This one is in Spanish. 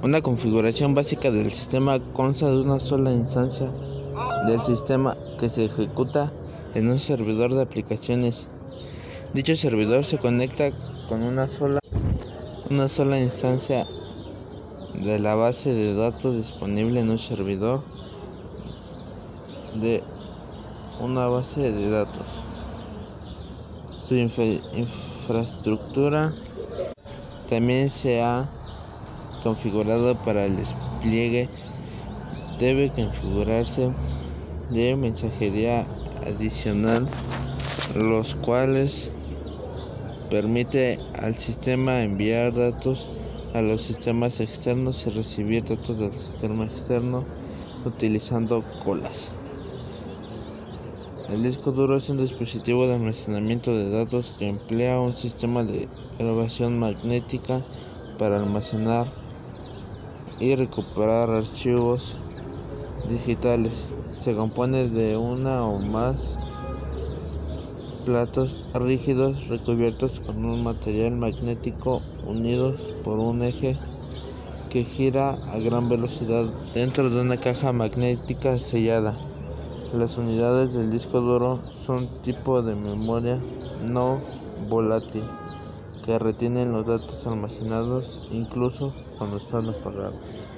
Una configuración básica del sistema consta de una sola instancia del sistema que se ejecuta en un servidor de aplicaciones. Dicho servidor se conecta con una sola, una sola instancia de la base de datos disponible en un servidor de una base de datos. Su infraestructura también se ha configurado para el despliegue debe configurarse de mensajería adicional los cuales permite al sistema enviar datos a los sistemas externos y recibir datos del sistema externo utilizando colas. El disco duro es un dispositivo de almacenamiento de datos que emplea un sistema de grabación magnética para almacenar y recuperar archivos digitales. Se compone de una o más platos rígidos recubiertos con un material magnético unidos por un eje que gira a gran velocidad dentro de una caja magnética sellada. Las unidades del disco duro son tipo de memoria no volátil que retienen los datos almacenados incluso cuando están apagados.